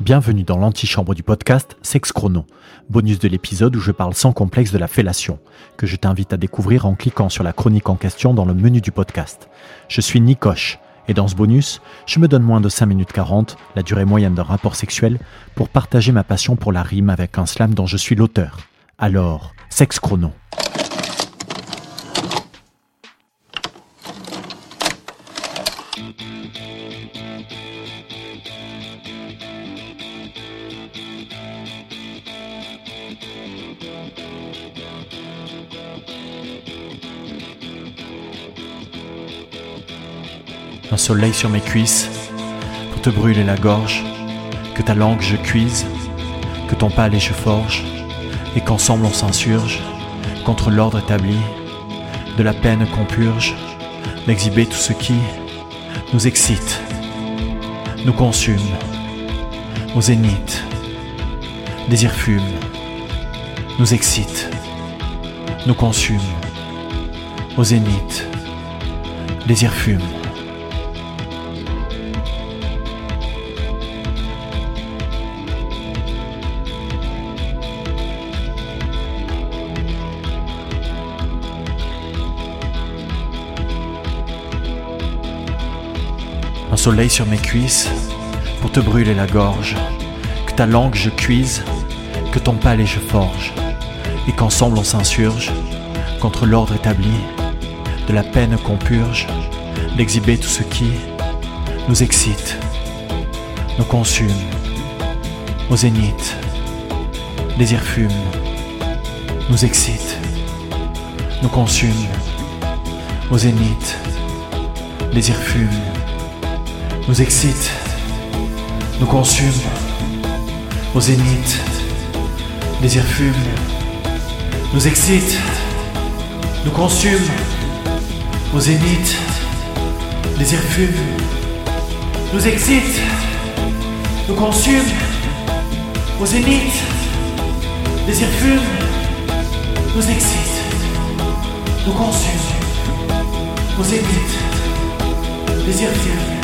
Bienvenue dans l'antichambre du podcast Sex Chrono, bonus de l'épisode où je parle sans complexe de la fellation, que je t'invite à découvrir en cliquant sur la chronique en question dans le menu du podcast. Je suis Nicoche, et dans ce bonus, je me donne moins de 5 minutes 40, la durée moyenne d'un rapport sexuel, pour partager ma passion pour la rime avec un slam dont je suis l'auteur. Alors, Sex Chrono. Un soleil sur mes cuisses, pour te brûler la gorge, que ta langue je cuise, que ton palais je forge, et qu'ensemble on s'insurge contre l'ordre établi, de la peine qu'on purge, d'exhiber tout ce qui nous excite, nous consume, au zénith, désir fume, nous excite, nous consume, au zénith, désir fume. Soleil sur mes cuisses pour te brûler la gorge, que ta langue je cuise, que ton palais je forge, et qu'ensemble on s'insurge contre l'ordre établi, de la peine qu'on purge, d'exhiber tout ce qui nous excite, nous consume, au zénith, désir fume, nous excite, nous consume, au zénith, désir fume nous excite, nous consume, au zénith, désir fume, nous excite, nous consume, au zénith, désir fume, nous excite, nous consume, au zénith, désir fume, nous excite, nous consume, au zénith, désir fume.